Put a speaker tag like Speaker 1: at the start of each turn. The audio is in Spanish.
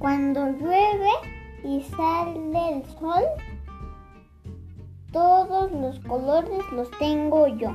Speaker 1: Cuando llueve y sale el sol, todos los colores los tengo yo.